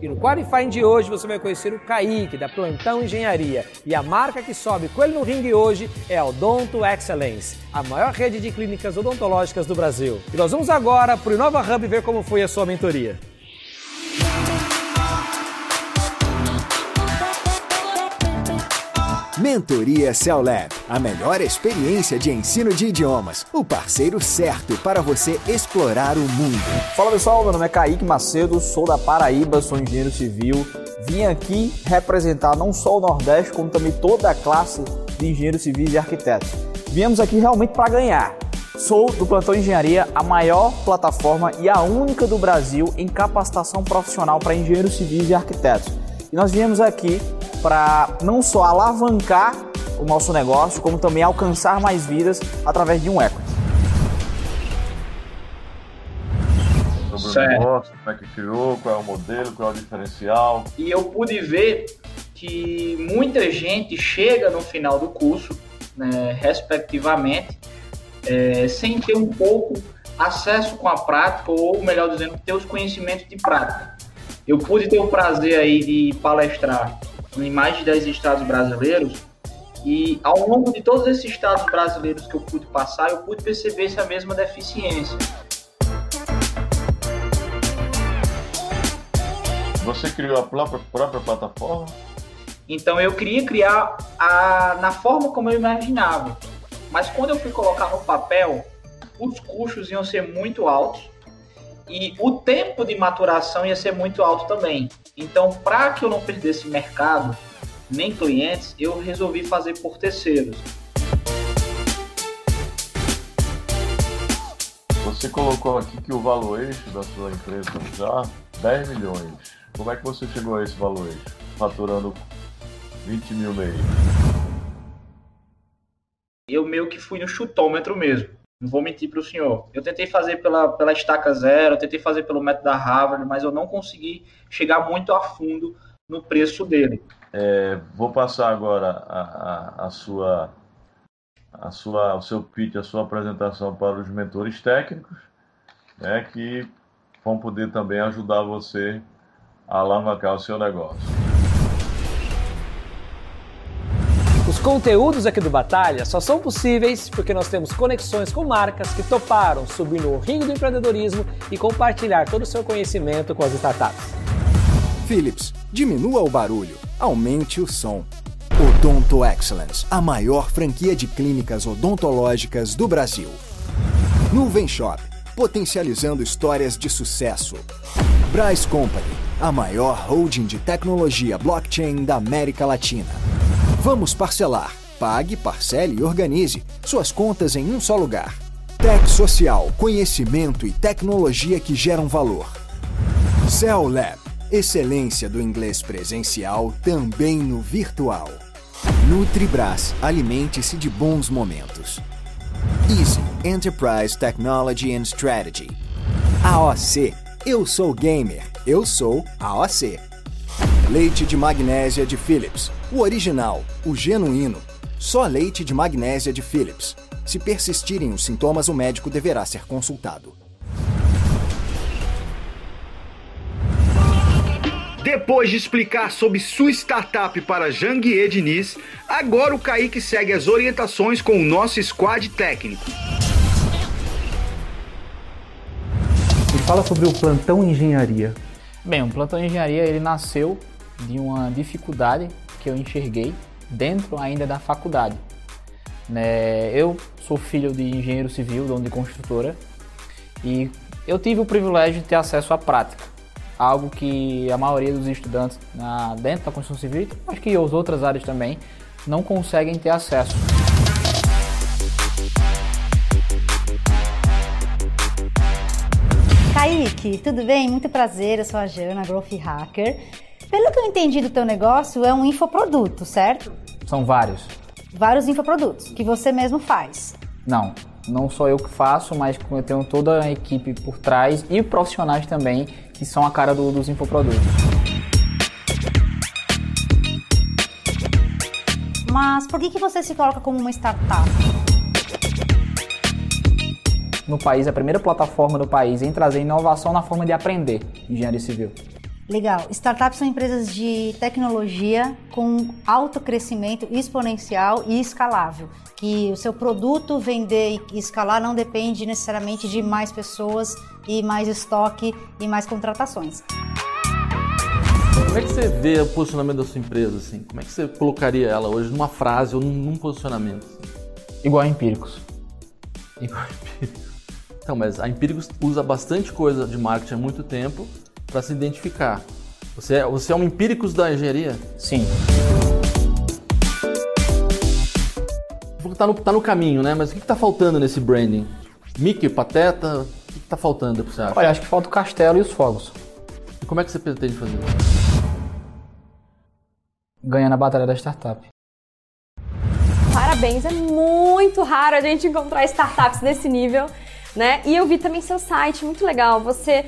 E no Qualifying de hoje você vai conhecer o Kaique, da Plantão Engenharia. E a marca que sobe com ele no ringue hoje é a Odonto Excellence, a maior rede de clínicas odontológicas do Brasil. E nós vamos agora para o Inova Hub ver como foi a sua mentoria. Mentoria CELAB, a melhor experiência de ensino de idiomas, o parceiro certo para você explorar o mundo. Fala pessoal, meu nome é Kaique Macedo, sou da Paraíba, sou engenheiro civil. Vim aqui representar não só o Nordeste, como também toda a classe de engenheiros civis e arquitetos. Viemos aqui realmente para ganhar. Sou do Plantão Engenharia, a maior plataforma e a única do Brasil em capacitação profissional para engenheiros civis e arquitetos. E nós viemos aqui para não só alavancar o nosso negócio, como também alcançar mais vidas através de um equity. Sobre o negócio, como é que criou, qual é o modelo, qual é o diferencial. E eu pude ver que muita gente chega no final do curso, né, respectivamente, é, sem ter um pouco acesso com a prática, ou melhor dizendo, ter os conhecimentos de prática. Eu pude ter o prazer aí de palestrar em mais de 10 estados brasileiros. E ao longo de todos esses estados brasileiros que eu pude passar, eu pude perceber essa mesma deficiência. Você criou a própria, própria plataforma? Então eu queria criar a, na forma como eu imaginava. Mas quando eu fui colocar no papel, os custos iam ser muito altos e o tempo de maturação ia ser muito alto também. Então, para que eu não perdesse mercado, nem clientes, eu resolvi fazer por terceiros. Você colocou aqui que o valor eixo da sua empresa já 10 milhões. Como é que você chegou a esse valor eixo? Faturando 20 mil mês. Eu meio que fui no chutômetro mesmo. Não vou mentir para o senhor. Eu tentei fazer pela, pela estaca zero, eu tentei fazer pelo método da Harvard, mas eu não consegui chegar muito a fundo no preço dele. É, vou passar agora a, a, a, sua, a sua, o seu pitch, a sua apresentação para os mentores técnicos, né, que vão poder também ajudar você a alavancar o seu negócio. Conteúdos aqui do Batalha só são possíveis porque nós temos conexões com marcas que toparam subir no ringue do empreendedorismo e compartilhar todo o seu conhecimento com as startups. Philips, diminua o barulho, aumente o som. Odonto Excellence, a maior franquia de clínicas odontológicas do Brasil. Nuvem Shop, potencializando histórias de sucesso. Bryce Company, a maior holding de tecnologia blockchain da América Latina. Vamos parcelar. Pague, parcele e organize suas contas em um só lugar. Tech Social, conhecimento e tecnologia que geram valor. Cell Lab, excelência do inglês presencial também no virtual. Nutribras, alimente-se de bons momentos. Easy Enterprise Technology and Strategy. AOC, eu sou gamer, eu sou AOC. Leite de magnésia de Philips, o original, o genuíno. Só leite de magnésia de Philips. Se persistirem os sintomas, o médico deverá ser consultado. Depois de explicar sobre sua startup para Janguier Diniz, agora o Kaique segue as orientações com o nosso squad técnico. E fala sobre o plantão engenharia. Bem, o plantão engenharia ele nasceu de uma dificuldade que eu enxerguei dentro ainda da faculdade. Né? Eu sou filho de engenheiro civil, dono de construtora, e eu tive o privilégio de ter acesso à prática, algo que a maioria dos estudantes na, dentro da construção civil, acho que as outras áreas também, não conseguem ter acesso. Kaique, tudo bem? Muito prazer, eu sou a Jana, Growth Hacker. Pelo que eu entendi do teu negócio, é um infoproduto, certo? São vários. Vários infoprodutos que você mesmo faz. Não, não sou eu que faço, mas eu tenho toda a equipe por trás e profissionais também que são a cara do, dos infoprodutos. Mas por que, que você se coloca como uma startup? No país, a primeira plataforma do país em trazer inovação na forma de aprender engenharia civil. Legal. Startups são empresas de tecnologia com alto crescimento exponencial e escalável. Que o seu produto vender e escalar não depende necessariamente de mais pessoas e mais estoque e mais contratações. Como é que você vê o posicionamento da sua empresa? Assim? Como é que você colocaria ela hoje numa frase ou num posicionamento? Igual a Empíricos. Igual a Empíricos. Então, mas a Empíricos usa bastante coisa de marketing há muito tempo para se identificar. Você é, você é um empíricos da engenharia? Sim. Tá no, tá no caminho, né? Mas o que está faltando nesse branding? Mickey, Pateta, o que está faltando, você acha? Olha, acho que falta o castelo e os fogos. E como é que você pretende fazer? Ganhar na batalha da startup. Parabéns, é muito raro a gente encontrar startups desse nível, né? E eu vi também seu site, muito legal. Você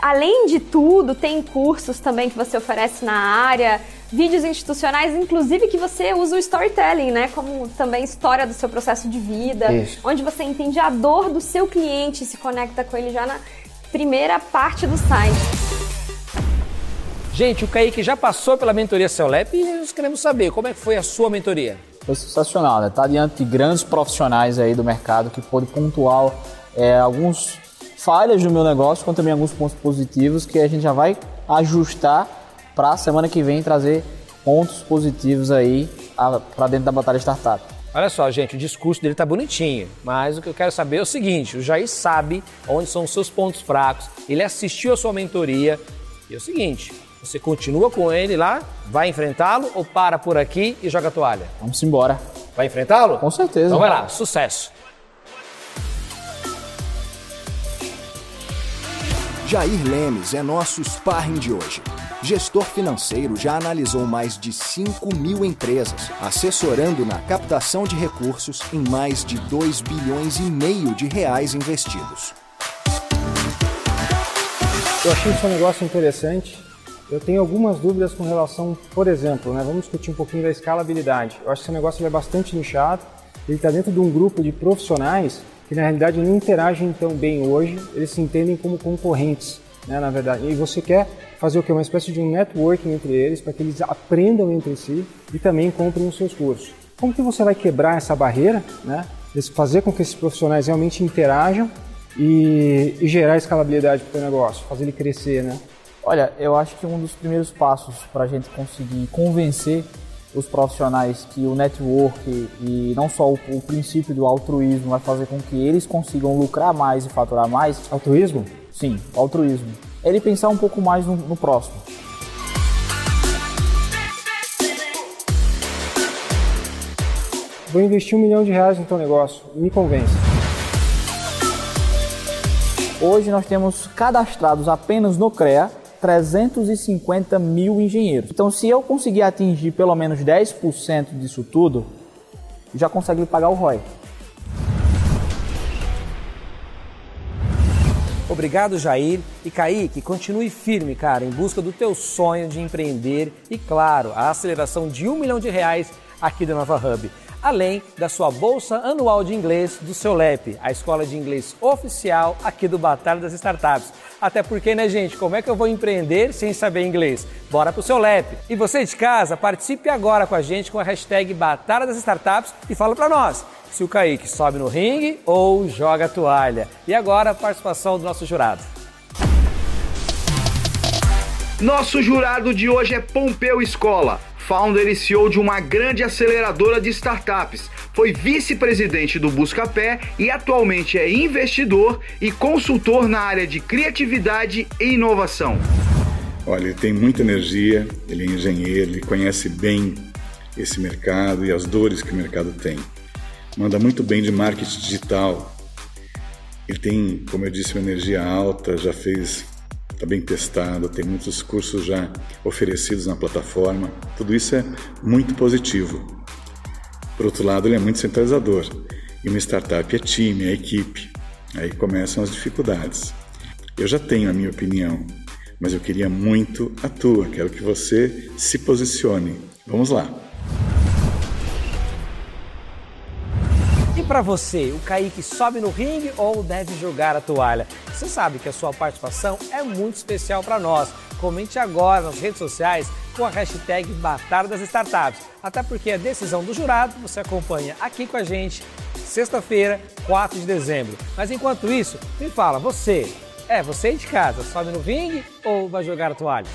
Além de tudo, tem cursos também que você oferece na área, vídeos institucionais, inclusive que você usa o storytelling, né? Como também história do seu processo de vida, Isso. onde você entende a dor do seu cliente e se conecta com ele já na primeira parte do site. Gente, o Kaique já passou pela mentoria Celep e nós queremos saber como é que foi a sua mentoria. Foi sensacional, né? Tá diante de grandes profissionais aí do mercado que pôde pontuar é, alguns falhas do meu negócio, quanto também alguns pontos positivos que a gente já vai ajustar para a semana que vem trazer pontos positivos aí para dentro da Batalha Startup. Olha só, gente, o discurso dele tá bonitinho, mas o que eu quero saber é o seguinte: o Jair sabe onde são os seus pontos fracos, ele assistiu a sua mentoria, e é o seguinte: você continua com ele lá, vai enfrentá-lo ou para por aqui e joga a toalha? Vamos embora. Vai enfrentá-lo? Com certeza. Então vai lá, sucesso! Jair Lemes é nosso sparring de hoje. Gestor financeiro já analisou mais de 5 mil empresas, assessorando na captação de recursos em mais de 2 bilhões e meio de reais investidos. Eu achei esse um negócio interessante. Eu tenho algumas dúvidas com relação, por exemplo, né, vamos discutir um pouquinho da escalabilidade. Eu acho que esse negócio é bastante nichado, ele está dentro de um grupo de profissionais que na realidade não interagem tão bem hoje, eles se entendem como concorrentes, né, na verdade. E você quer fazer o que? Uma espécie de um networking entre eles, para que eles aprendam entre si e também comprem os seus cursos. Como que você vai quebrar essa barreira, né? Fazer com que esses profissionais realmente interajam e, e gerar escalabilidade para o negócio, fazer ele crescer, né? Olha, eu acho que um dos primeiros passos para a gente conseguir convencer os profissionais que o network e não só o, o, princípio do altruísmo vai fazer com que eles consigam lucrar mais e faturar mais. Altruísmo? Sim, altruísmo. É ele pensar um pouco mais no, no próximo. Vou investir um milhão de reais no teu negócio. Me convence. Hoje nós temos cadastrados apenas no CREA 350 mil engenheiros. Então, se eu conseguir atingir pelo menos 10% disso tudo, já consegui pagar o ROI. Obrigado, Jair. E Kaique, continue firme, cara, em busca do teu sonho de empreender e, claro, a aceleração de um milhão de reais aqui da Nova Hub além da sua bolsa anual de inglês do seu LEP, a escola de inglês oficial aqui do Batalha das Startups. Até porque, né, gente, como é que eu vou empreender sem saber inglês? Bora pro seu LEP. E você de casa, participe agora com a gente com a hashtag Batalha das Startups e fala para nós se o Kaique sobe no ringue ou joga a toalha. E agora a participação do nosso jurado. Nosso jurado de hoje é Pompeu Escola founder e CEO de uma grande aceleradora de startups. Foi vice-presidente do Buscapé e atualmente é investidor e consultor na área de criatividade e inovação. Olha, ele tem muita energia, ele é engenheiro, ele conhece bem esse mercado e as dores que o mercado tem. Manda muito bem de marketing digital. Ele tem, como eu disse, uma energia alta, já fez está bem testado, tem muitos cursos já oferecidos na plataforma. Tudo isso é muito positivo. Por outro lado, ele é muito centralizador. E uma startup é time, é equipe. Aí começam as dificuldades. Eu já tenho a minha opinião, mas eu queria muito a tua. Quero que você se posicione. Vamos lá. Para você, o Kaique sobe no ringue ou deve jogar a toalha? Você sabe que a sua participação é muito especial para nós. comente agora nas redes sociais com a hashtag Batalha das Startups. Até porque a decisão do jurado você acompanha aqui com a gente, sexta-feira, 4 de dezembro. Mas enquanto isso, me fala, você, é, você de casa, sobe no ringue ou vai jogar a toalha?